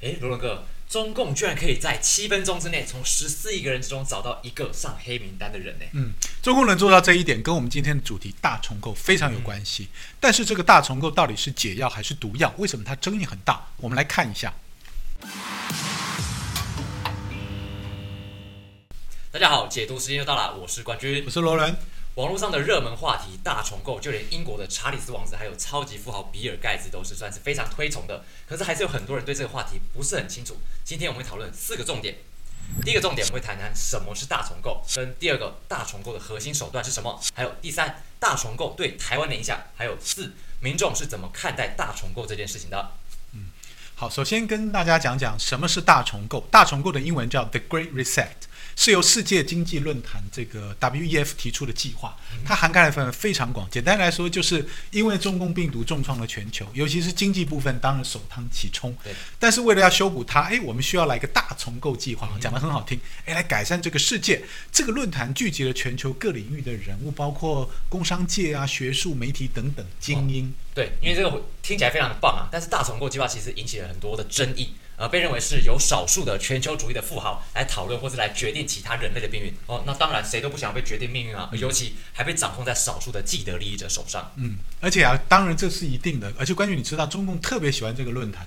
哎，罗伦哥，中共居然可以在七分钟之内从十四亿个人之中找到一个上黑名单的人呢？嗯，中共能做到这一点，跟我们今天的主题大重构非常有关系。但是这个大重构到底是解药还是毒药？为什么它争议很大？我们来看一下。大家好，解读时间又到了，我是冠军，我是罗伦。网络上的热门话题大重构，就连英国的查理斯王子还有超级富豪比尔盖茨都是算是非常推崇的。可是还是有很多人对这个话题不是很清楚。今天我们会讨论四个重点。第一个重点我们会谈谈什么是大重构，跟第二个大重构的核心手段是什么，还有第三大重构对台湾的影响，还有四民众是怎么看待大重构这件事情的。嗯，好，首先跟大家讲讲什么是大重构。大重构的英文叫 The Great Reset。是由世界经济论坛这个 WEF 提出的计划，它涵盖的范围非常广。简单来说，就是因为中共病毒重创了全球，尤其是经济部分，当然首当其冲。对。但是为了要修补它，哎，我们需要来一个大重构计划，讲得很好听。哎，来改善这个世界。这个论坛聚集了全球各领域的人物，包括工商界啊、学术媒体等等精英。对，因为这个听起来非常的棒啊，但是大重构计划其实引起了很多的争议。呃，被认为是由少数的全球主义的富豪来讨论，或是来决定其他人类的命运。哦，那当然谁都不想被决定命运啊，尤其还被掌控在少数的既得利益者手上。嗯，而且啊，当然这是一定的。而且关于你知道，中共特别喜欢这个论坛。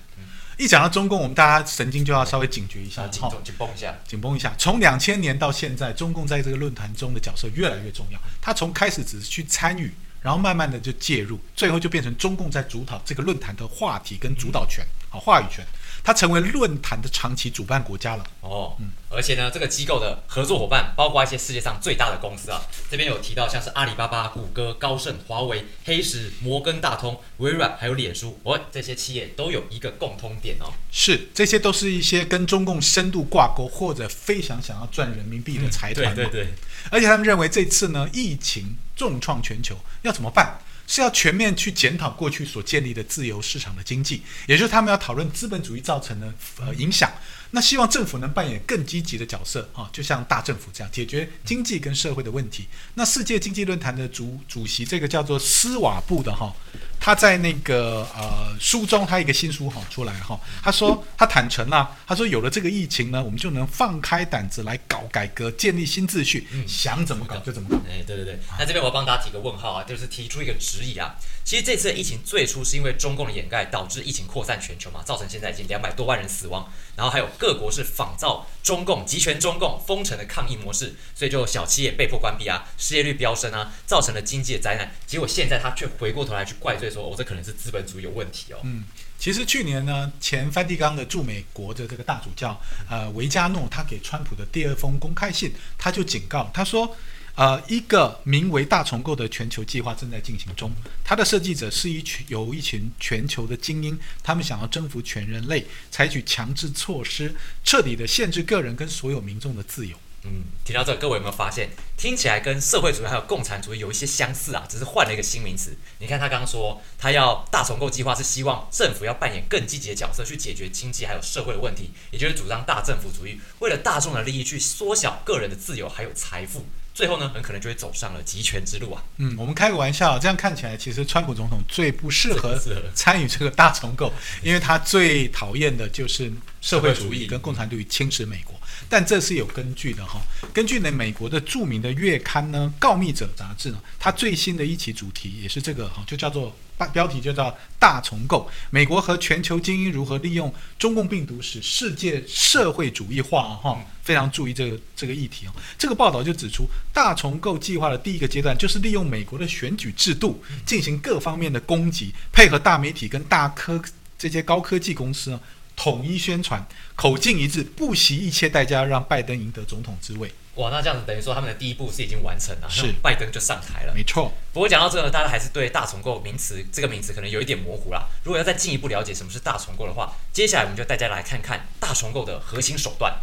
一讲到中共，我们大家神经就要稍微警觉一下，紧紧绷一下，紧绷一下。从两千年到现在，中共在这个论坛中的角色越来越重要。他从开始只是去参与。然后慢慢的就介入，最后就变成中共在主导这个论坛的话题跟主导权，好话语权，它成为论坛的长期主办国家了。哦，嗯，而且呢，这个机构的合作伙伴包括一些世界上最大的公司啊，这边有提到像是阿里巴巴、谷歌、高盛、华为、黑石、摩根大通、微软还有脸书，哦，这些企业都有一个共通点哦，是这些都是一些跟中共深度挂钩或者非常想要赚人民币的财团。对对对，而且他们认为这次呢，疫情。重创全球要怎么办？是要全面去检讨过去所建立的自由市场的经济，也就是他们要讨论资本主义造成的呃影响。那希望政府能扮演更积极的角色啊，就像大政府这样解决经济跟社会的问题。那世界经济论坛的主主席这个叫做斯瓦布的哈，他在那个呃书中，他一个新书哈出来哈，他说他坦诚啊，他说有了这个疫情呢，我们就能放开胆子来搞改革，建立新秩序，想怎么搞就怎么搞。哎，对对对，那这边我帮大家提个问号啊，就是提出一个质疑啊。其实这次的疫情最初是因为中共的掩盖导致疫情扩散全球嘛，造成现在已经两百多万人死亡，然后还有各国是仿造中共集权中共封城的抗疫模式，所以就小企业被迫关闭啊，失业率飙升啊，造成了经济的灾难。结果现在他却回过头来去怪罪说，哦，这可能是资本主义有问题哦。嗯，其实去年呢，前梵蒂冈的驻美国的这个大主教呃维加诺，他给川普的第二封公开信，他就警告他说。呃，一个名为“大重构”的全球计划正在进行中。它的设计者是一群由一群全球的精英，他们想要征服全人类，采取强制措施，彻底的限制个人跟所有民众的自由。嗯，提到这，各位有没有发现，听起来跟社会主义还有共产主义有一些相似啊？只是换了一个新名词。你看他刚刚说，他要大重构计划是希望政府要扮演更积极的角色，去解决经济还有社会的问题，也就是主张大政府主义，为了大众的利益去缩小个人的自由还有财富。最后呢，很可能就会走上了集权之路啊。嗯，我们开个玩笑，这样看起来，其实川普总统最不适合参与这个大重构，因为他最讨厌的就是社会主义跟共产主义侵蚀美国。但这是有根据的哈。根据呢，美国的著名的月刊呢《告密者》杂志呢，它最新的一期主题也是这个哈，就叫做。标题就叫“大重构”，美国和全球精英如何利用中共病毒使世界社会主义化？哈，非常注意这个这个议题哦。这个报道就指出，大重构计划的第一个阶段就是利用美国的选举制度进行各方面的攻击，配合大媒体跟大科这些高科技公司呢，统一宣传，口径一致，不惜一切代价让拜登赢得总统之位。哇，那这样子等于说他们的第一步是已经完成了，是拜登就上台了，没错。不过讲到这个呢，大家还是对大重构名词这个名词可能有一点模糊啦。如果要再进一步了解什么是大重构的话，接下来我们就带大家来看看大重构的核心手段。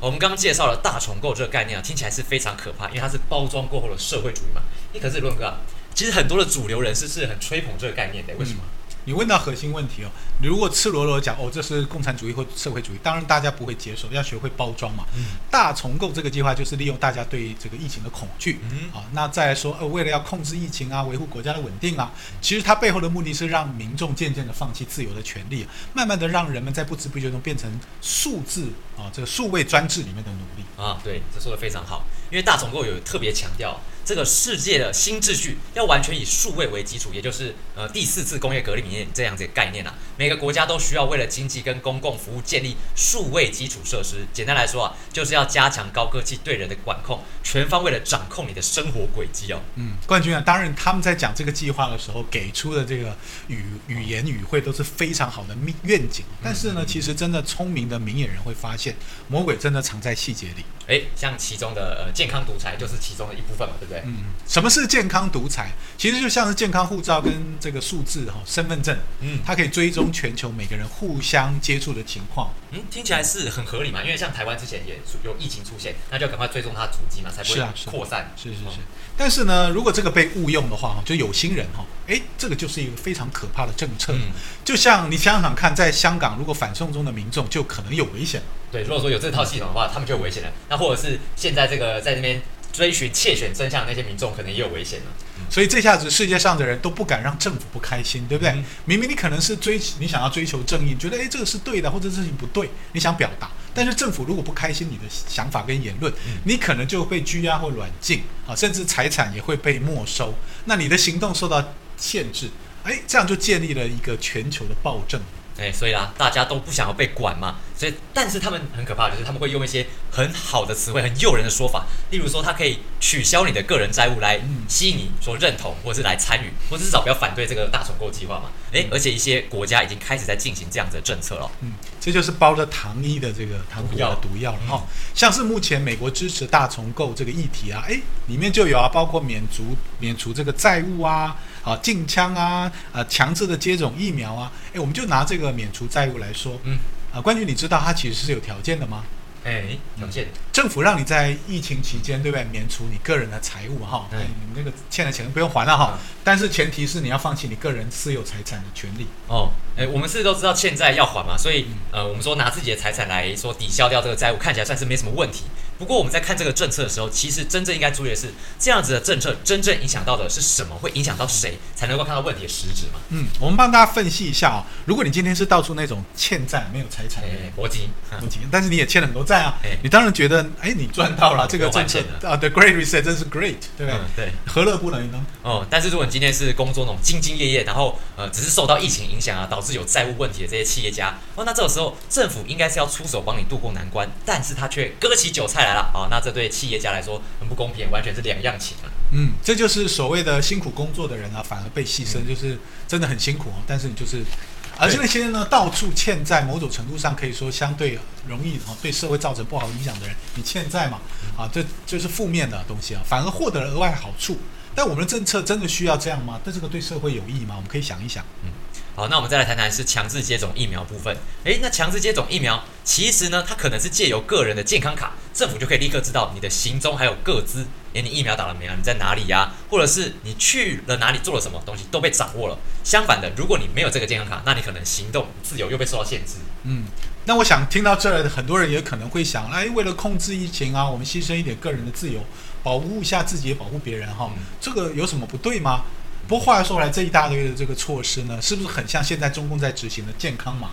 我们刚刚介绍了大重构这个概念啊，听起来是非常可怕，因为它是包装过后的社会主义嘛。你可是论哥，其实很多的主流人士是很吹捧这个概念的，为什么？你问到核心问题哦，你如果赤裸裸讲哦，这是共产主义或社会主义，当然大家不会接受，要学会包装嘛。嗯大重构这个计划就是利用大家对这个疫情的恐惧，嗯啊，那再来说，呃，为了要控制疫情啊，维护国家的稳定啊，其实它背后的目的是让民众渐渐的放弃自由的权利，慢慢的让人们在不知不觉中变成数字啊，这个数位专制里面的奴隶。啊，对，这说的非常好。因为大重构有特别强调，这个世界的新秩序要完全以数位为基础，也就是呃第四次工业革命里面这样子的概念啊。每个国家都需要为了经济跟公共服务建立数位基础设施。简单来说啊，就是要加强高科技对人的管控，全方位的掌控你的生活轨迹哦。嗯，冠军啊，当然他们在讲这个计划的时候给出的这个语语言语汇都是非常好的秘愿景，但是呢，其实真的聪明的明眼人会发现，魔鬼真的藏在细节里。诶，像其中的呃健康独裁就是其中的一部分嘛，对不对？嗯，什么是健康独裁？其实就像是健康护照跟这个数字哈、身份证，嗯它可以追踪全球每个人互相接触的情况。嗯，听起来是很合理嘛，因为像台湾之前也有疫情出现，那就赶快追踪它的足迹嘛，才不会是啊是啊扩散。是是是哦，但是呢，如果这个被误用的话哈，就有心人哈，哎，这个就是一个非常可怕的政策。嗯就像你想想看，在香港，如果反送中的民众就可能有危险了。对，如果说有这套系统的话，他们就有危险了。那或者是现在这个在那边追寻窃选真相的那些民众，可能也有危险了。所以这下子世界上的人都不敢让政府不开心，对不对？嗯明明你可能是追你想要追求正义，觉得诶这个是对的，或者这事情不对，你想表达，但是政府如果不开心你的想法跟言论，嗯你可能就被拘押或软禁啊，甚至财产也会被没收，那你的行动受到限制，诶，这样就建立了一个全球的暴政。哎，所以啦，大家都不想要被管嘛，所以，但是他们很可怕的就是他们会用一些很好的词汇、很诱人的说法，例如说，他可以取消你的个人债务来嗯。吸引你说认同，或者是来参与，或者至少不要反对这个大重构计划嘛。诶，而且一些国家已经开始在进行这样子的政策了。嗯，这就是包着糖衣的这个糖果的毒药了哈、像是目前美国支持大重构这个议题啊，诶，里面就有啊，包括免除免除这个债务啊，啊禁枪啊，啊强制的接种疫苗啊，诶，我们就拿这个免除债务来说，嗯，啊，关于你知道它其实是有条件的吗？哎，条件，政府让你在疫情期间，对不对？免除你个人的财务哈，你那个欠的钱不用还了哈嗯，但是前提是你要放弃你个人私有财产的权利。哦，哎，我们是都知道欠债要还嘛，所以呃，我们说拿自己的财产来说抵消掉这个债务，看起来算是没什么问题。不过我们在看这个政策的时候，其实真正应该注意的是，这样子的政策真正影响到的是什么？会影响到谁，才能够看到问题的实质嘛？嗯，我们帮大家分析一下哦。如果你今天是到处那种欠债没有财产的搏击，问题，但是你也欠了很多债啊哎，你当然觉得，哎，你赚到了嗯这个政策啊，The Great Reset 真是 great，对不对嗯？，对。何乐不能呢？哦，但是如果你今天是工作那种兢兢业业，然后呃只是受到疫情影响啊，导致有债务问题的这些企业家，哦，那这个时候政府应该是要出手帮你渡过难关，但是他却割起韭菜来了，哦，那这对企业家来说很不公平，完全是两样情啊。嗯，这就是所谓的辛苦工作的人啊，反而被牺牲，就是真的很辛苦哦。但是你就是，而且那些呢到处欠债，某种程度上可以说相对容易哦，对社会造成不好影响的人，你欠债嘛，啊，这就是负面的东西啊，反而获得了额外好处。但我们的政策真的需要这样吗？但这个对社会有益吗？我们可以想一想。好，那我们再来谈谈是强制接种疫苗部分。诶，那强制接种疫苗，其实呢，它可能是借由个人的健康卡，政府就可以立刻知道你的行踪还有个资，诶，你疫苗打了没啊？你在哪里呀、或者是你去了哪里做了什么东西都被掌握了。相反的，如果你没有这个健康卡，那你可能行动自由又被受到限制。嗯，那我想听到这儿，很多人也可能会想，哎，为了控制疫情啊，我们牺牲一点个人的自由，保护一下自己，也保护别人哈，嗯这个有什么不对吗？不过话又说回来，这一大堆的这个措施呢，是不是很像现在中共在执行的健康码？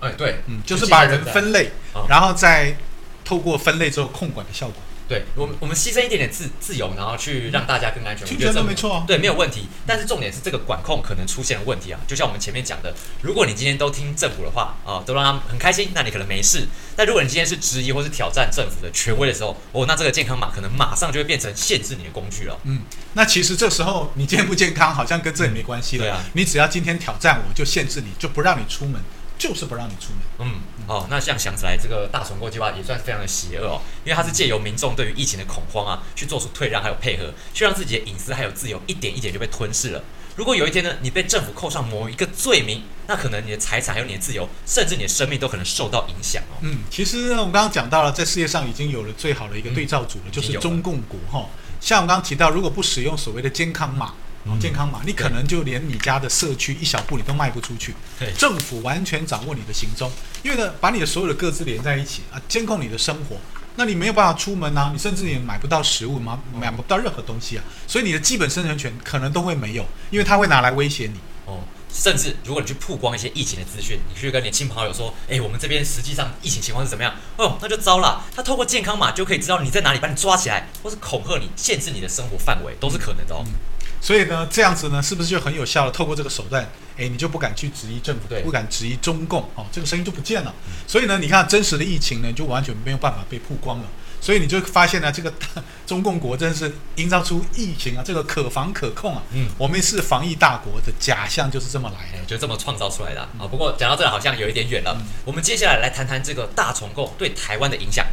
哎，对，嗯，就是把人分类嗯，然后再透过分类之后控管的效果。对我们，我们牺牲一点点自自由，然后去让大家更安全。我觉得没错啊对，没有问题。但是重点是这个管控可能出现了问题啊，就像我们前面讲的，如果你今天都听政府的话啊、都让他们很开心，那你可能没事。但如果你今天是质疑或是挑战政府的权威的时候，哦，那这个健康码可能马上就会变成限制你的工具了。嗯，那其实这时候你健不健康好像跟这也没关系了。对啊你只要今天挑战我，就限制你，就不让你出门，就是不让你出门。嗯，哦，那这样想起来，这个大重构计划也算是非常的邪恶哦，因为它是借由民众对于疫情的恐慌啊，去做出退让还有配合，去让自己的隐私还有自由一点一点就被吞噬了。如果有一天呢，你被政府扣上某一个罪名，那可能你的财产还有你的自由，甚至你的生命都可能受到影响哦。嗯，其实呢，我们刚刚讲到了，在世界上已经有了最好的一个对照组了，就是中共国哈。像我们刚刚提到，如果不使用所谓的健康码，哦健康码，你可能就连你家的社区一小步你都迈不出去。对政府完全掌握你的行踪，因为呢，把你的所有的各自连在一起啊，监控你的生活。那你没有办法出门啊，你甚至也买不到食物嘛，买不到任何东西啊，所以你的基本生存权可能都会没有，因为他会拿来威胁你。哦，甚至如果你去曝光一些疫情的资讯，你去跟你亲朋好友说，哎，我们这边实际上疫情情况是怎么样？哦，那就糟了，他透过健康码就可以知道你在哪里，把你抓起来，或是恐吓你，限制你的生活范围，都是可能的哦。所以呢，这样子呢，是不是就很有效了？透过这个手段，哎，你就不敢去质疑政府，对不敢质疑中共，哦，这个声音就不见了。所以呢，你看真实的疫情呢，就完全没有办法被曝光了。所以你就发现呢，这个 中共国真是营造出疫情啊，这个可防可控啊。嗯我们是防疫大国的假象就是这么来的。哎，就这么创造出来的啊。啊不过讲到这好像有一点远了，我们接下来来谈谈这个大重构对台湾的影响。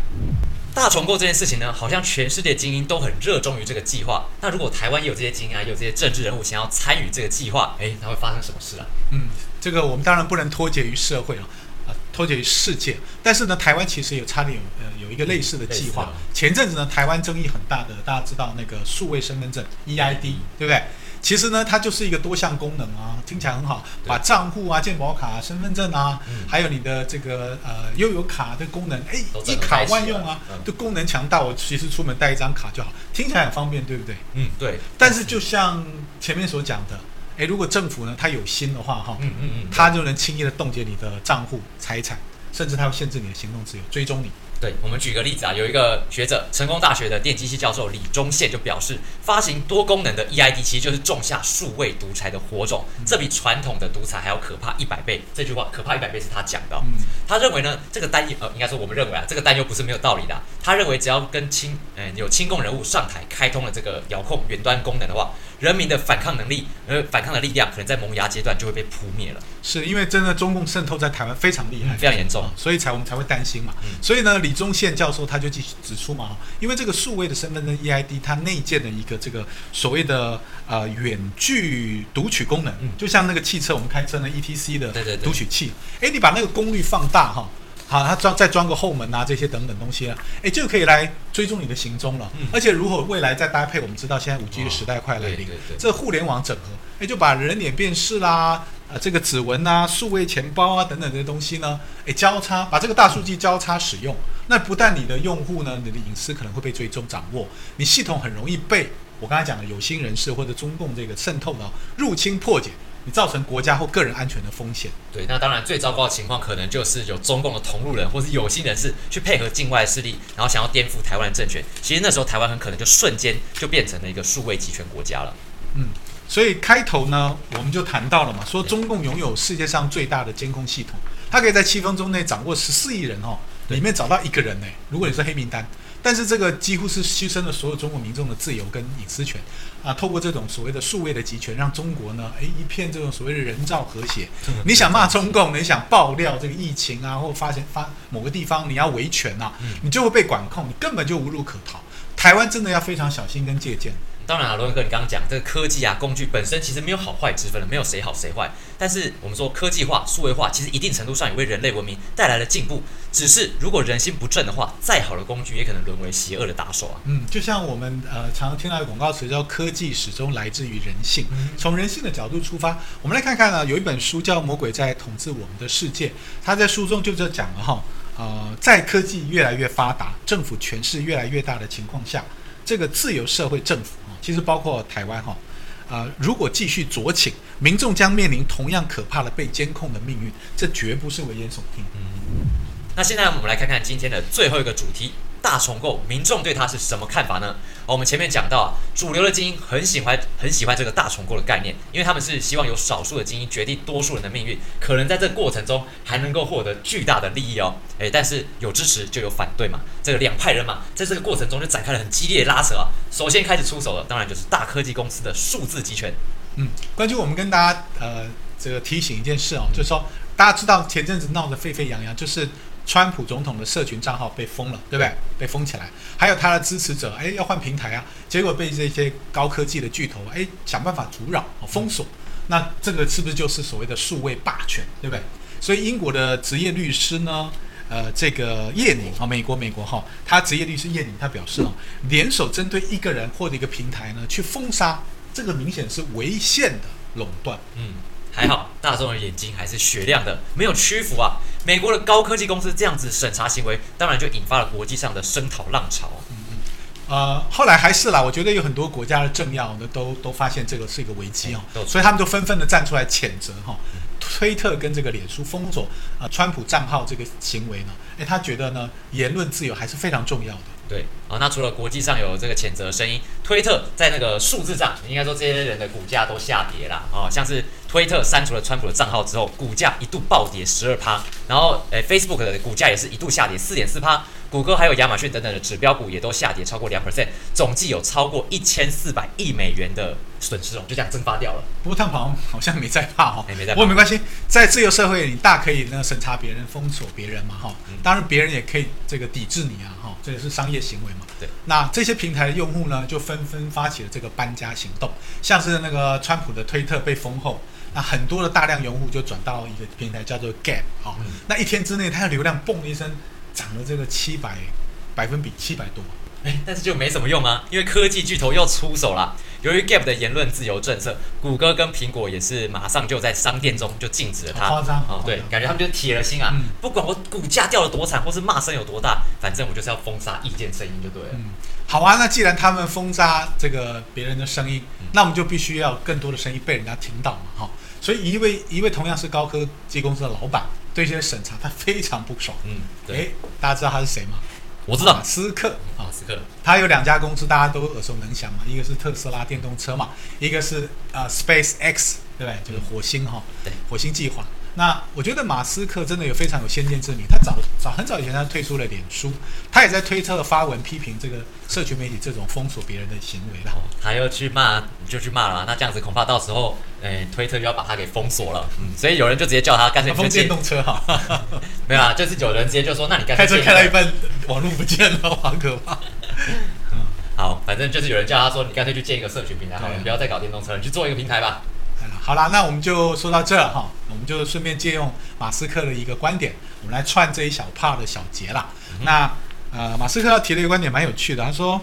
大重构这件事情呢，好像全世界精英都很热衷于这个计划。那如果台湾也有这些精英啊，也有这些政治人物想要参与这个计划，哎，那会发生什么事啊？嗯，这个我们当然不能脱节于社会啊，啊，脱节于世界。但是呢，台湾其实有差点有呃有一个类似的计划。前阵子呢，台湾争议很大的，大家知道那个数位身份证 EID，对不对？其实呢，它就是一个多项功能啊，听起来很好，把账户啊、健保卡、身份证啊，嗯还有你的这个呃悠游卡的功能，哎一卡万用啊嗯，功能强大。我其实出门带一张卡就好，听起来很方便，对不对？嗯，对。但是就像前面所讲的，哎，如果政府呢他有心的话，哈，嗯嗯嗯，他就能轻易的冻结你的账户、财产，甚至他会限制你的行动自由，追踪你。对，我们举个例子啊，有一个学者，成功大学的电机系教授李忠宪就表示，发行多功能的 EID 其实就是种下数位独裁的火种，这比传统的独裁还要可怕一百倍。这句话可怕一百倍是他讲的他认为呢，这个担忧呃，应该说我们认为啊，这个担忧不是没有道理的啊、他认为只要跟亲呃有亲共人物上台开通了这个遥控远端功能的话，人民的反抗能力呃反抗的力量可能在萌芽阶段就会被扑灭了，是因为真的中共渗透在台湾非常厉害，嗯非常严重啊。所以才我们才会担心嘛。嗯所以呢，李宗宪教授他就继续指出嘛，因为这个数位的身份证 EID 它内建的一个这个所谓的呃远距读取功能，嗯就像那个汽车我们开车呢 ETC 的读取器，哎，你把那个功率放大哈。好，它装再装个后门啊，这些等等东西啊，哎，就可以来追踪你的行踪了。嗯。而且如果未来再搭配，我们知道现在五 G 的时代快来临，这互联网整合，哎，就把人脸辨识啦，呃，这个指纹啊、数位钱包啊等等这些东西呢，哎，交叉把这个大数据交叉使用，那不但你的用户呢，你的隐私可能会被追踪掌握，你系统很容易被我刚才讲的有心人士或者中共这个渗透呢入侵破解，你造成国家或个人安全的风险。对，那当然最糟糕的情况可能就是有中共的同路人或是有心人士去配合境外势力，然后想要颠覆台湾的政权。其实那时候台湾很可能就瞬间就变成了一个数位集权国家了。嗯，所以开头呢，我们就谈到了嘛，说中共拥有世界上最大的监控系统，它可以在七分钟内掌握十四亿人哦，里面找到一个人呢。如果你是黑名单，但是这个几乎是牺牲了所有中国民众的自由跟隐私权啊，透过这种所谓的数位的集权，让中国呢，诶一片这种所谓的人造和谐。你想骂中共，你想爆料这个疫情啊，或发现发某个地方你要维权啊，你就会被管控，你根本就无路可逃。台湾真的要非常小心跟借鉴。当然啊，罗文哥，你刚刚讲这个科技啊工具本身其实没有好坏之分的，没有谁好谁坏。但是我们说科技化、数位化，其实一定程度上也为人类文明带来了进步。只是如果人心不正的话，再好的工具也可能沦为邪恶的打手啊。嗯，就像我们呃常常听到的广告词叫“科技始终来自于人性”，从人性的角度出发，我们来看看呢，有一本书叫《魔鬼在统治我们的世界》，它在书中就这讲了哈，呃，在科技越来越发达、政府权势越来越大的情况下，这个自由社会政府，其实包括台湾哈。呃，如果继续酌情，民众将面临同样可怕的被监控的命运，这绝不是危言耸听。嗯那现在我们来看看今天的最后一个主题——大重构，民众对它是什么看法呢？哦我们前面讲到，主流的精英很喜欢很喜欢这个大重构的概念，因为他们是希望有少数的精英决定多数人的命运，可能在这个过程中还能够获得巨大的利益哦。诶，但是有支持就有反对嘛，这个两派人马在这个过程中就展开了很激烈的拉扯啊。首先开始出手的，当然就是大科技公司的数字集权。嗯，关键我们跟大家呃这个提醒一件事哦，就是说大家知道前阵子闹得沸沸扬扬，就是川普总统的社群账号被封了，对不对？被封起来，还有他的支持者哎要换平台啊，结果被这些高科技的巨头哎想办法阻扰、哦封锁，那这个是不是就是所谓的数位霸权，对不对？所以英国的职业律师呢？呃，这个叶宁啊，美国美国哈，他职业律师叶宁他表示哦，联手针对一个人或者一个平台呢，去封杀这个明显是违宪的垄断。嗯，还好大众的眼睛还是雪亮的，没有屈服啊。美国的高科技公司这样子审查行为，当然就引发了国际上的声讨浪潮。呃，后来还是啦，我觉得有很多国家的政要呢，都都发现这个是一个危机哦，所以他们就纷纷的站出来谴责哈，推特跟这个脸书封锁啊，川普账号这个行为呢，诶，他觉得呢，言论自由还是非常重要的。对啊，那除了国际上有这个谴责声音，推特在那个数字上，应该说这些人的股价都下跌了啊，像是推特删除了川普的账号之后，股价一度暴跌十二趴，然后诶，Facebook 的股价也是一度下跌四点四趴。谷歌还有亚马逊等等的指标股也都下跌超过两 percent，总计有超过一千四百亿美元的损失哦，就这样蒸发掉了。不过特朗普好像没在怕哈，没在怕。不过没关系，在自由社会，你大可以那审查别人、封锁别人嘛哈。当然，别人也可以这个抵制你啊哈，这也是商业行为嘛。对。那这些平台的用户呢，就纷纷发起了这个搬家行动，像是那个川普的推特被封后，那很多的大量用户就转到一个平台叫做 Gap 啊，那一天之内，它的流量嘣一声。涨了这个七百百分比七百多，哎，但是就没什么用啊，因为科技巨头又出手了。由于 Gap 的言论自由政策，谷歌跟苹果也是马上就在商店中就禁止了它。夸张哦，对，感觉他们就铁了心啊，不管我股价掉了多惨，或是骂声有多大，反正我就是要封杀意见声音就对了。嗯，好啊，那既然他们封杀这个别人的声音，那我们就必须要更多的声音被人家听到嘛，哈。所以一位一位同样是高科技公司的老板。对这些审查，他非常不爽。嗯，对，大家知道他是谁吗？我知道，马斯克。马斯克，他有两家公司，大家都耳熟能详嘛。一个是特斯拉电动车嘛，一个是啊 Space X，对不对？就是火星哈，对，火星计划。那我觉得马斯克真的有非常有先见之明。他早早很早以前他退出了脸书，他也在推特发文批评这个社群媒体这种封锁别人的行为了。他要去骂，就去骂了。那这样子恐怕到时候，诶，推特就要把他给封锁了。嗯，所以有人就直接叫他干脆封电动车哈。没有啊，就是有人直接就说，那你干脆开车开到一半网络不见了，好可怕。好，反正就是有人叫他说，你干脆去建一个社群平台，好了，不要再搞电动车，你去做一个平台吧。好啦，那我们就说到这哈，我们就顺便借用马斯克的一个观点，我们来串这一小 part 的小节啦。那呃，马斯克要提的一个观点蛮有趣的，他说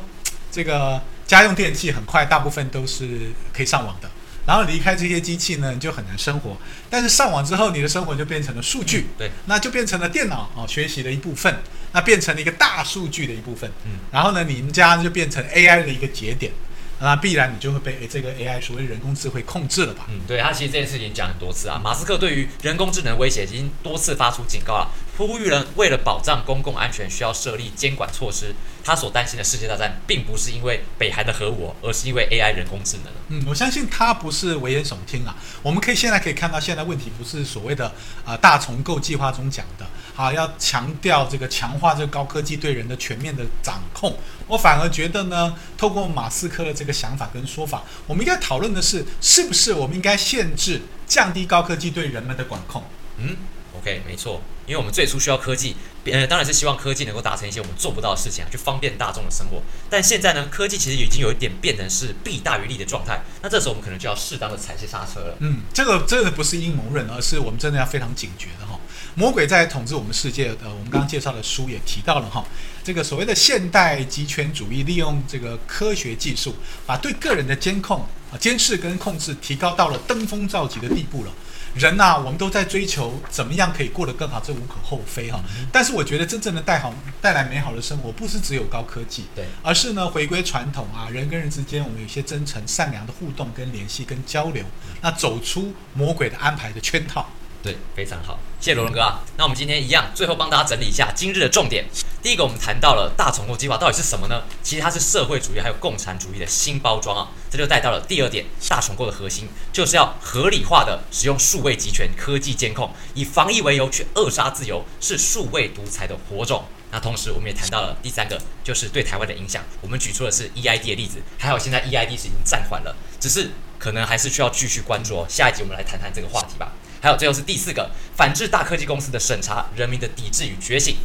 这个家用电器很快大部分都是可以上网的，然后离开这些机器呢，你就很难生活。但是上网之后，你的生活就变成了数据，对，那就变成了电脑哦学习的一部分，那变成了一个大数据的一部分。嗯，然后呢，你们家就变成 AI 的一个节点。那必然你就会被这个 AI 所谓人工智慧控制了吧？嗯，对他其实这件事情讲很多次啊。马斯克对于人工智能威胁已经多次发出警告了，呼吁人为了保障公共安全需要设立监管措施。他所担心的世界大战，并不是因为北韩的核武，而是因为 AI 人工智能。嗯，我相信他不是危言耸听啊。我们可以现在可以看到，现在问题不是所谓的啊大重构计划中讲的。好，要强调这个强化这个高科技对人的全面的掌控。我反而觉得呢，透过马斯克的这个想法跟说法，我们应该讨论的是，是不是我们应该限制、降低高科技对人们的管控？嗯，OK，没错，因为我们最初需要科技。呃，当然是希望科技能够达成一些我们做不到的事情啊，去方便大众的生活。但现在呢，科技其实已经有一点变成是弊大于利的状态。那这时候我们可能就要适当的踩些刹车了。嗯，这个真的不是阴谋论，而是我们真的要非常警觉的哈。魔鬼在统治我们世界。呃，我们刚刚介绍的书也提到了哈，这个所谓的现代集权主义，利用这个科学技术，把对个人的监控啊、监视跟控制提高到了登峰造极的地步了。人呐，我们都在追求怎么样可以过得更好，这无可厚非哈。但是我觉得真正的带好带来美好的生活，不是只有高科技，对，而是呢回归传统啊，人跟人之间我们有些真诚、善良的互动跟联系跟交流，那走出魔鬼的安排的圈套。对，非常好，谢谢罗伦哥啊。那我们今天一样，最后帮大家整理一下今日的重点。第一个，我们谈到了大重构计划到底是什么呢？其实它是社会主义还有共产主义的新包装啊。这就带到了第二点，大重构的核心就是要合理化的使用数位集权科技监控，以防疫为由去扼杀自由，是数位独裁的火种。那同时，我们也谈到了第三个，就是对台湾的影响。我们举出的是 EID 的例子，还好现在 EID 是已经暂缓了，只是可能还是需要继续关注哦。下一集我们来谈谈这个话题吧。还有最后是第四个，反制大科技公司的审查，人民的抵制与觉醒。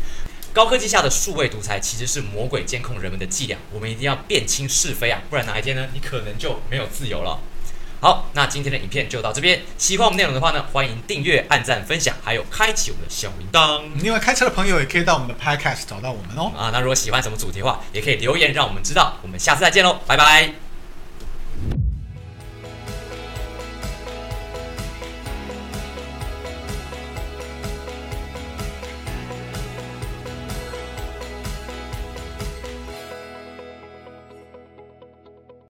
高科技下的数位独裁其实是魔鬼监控人们的伎俩，我们一定要辨清是非啊，不然哪一天呢，你可能就没有自由了。好，那今天的影片就到这边。喜欢我们内容的话呢，欢迎订阅、按赞、分享，还有开启我们的小铃铛。另外，开车的朋友也可以到我们的 Podcast 找到我们哦。啊，那如果喜欢什么主题的话，也可以留言让我们知道。我们下次再见喽，拜拜。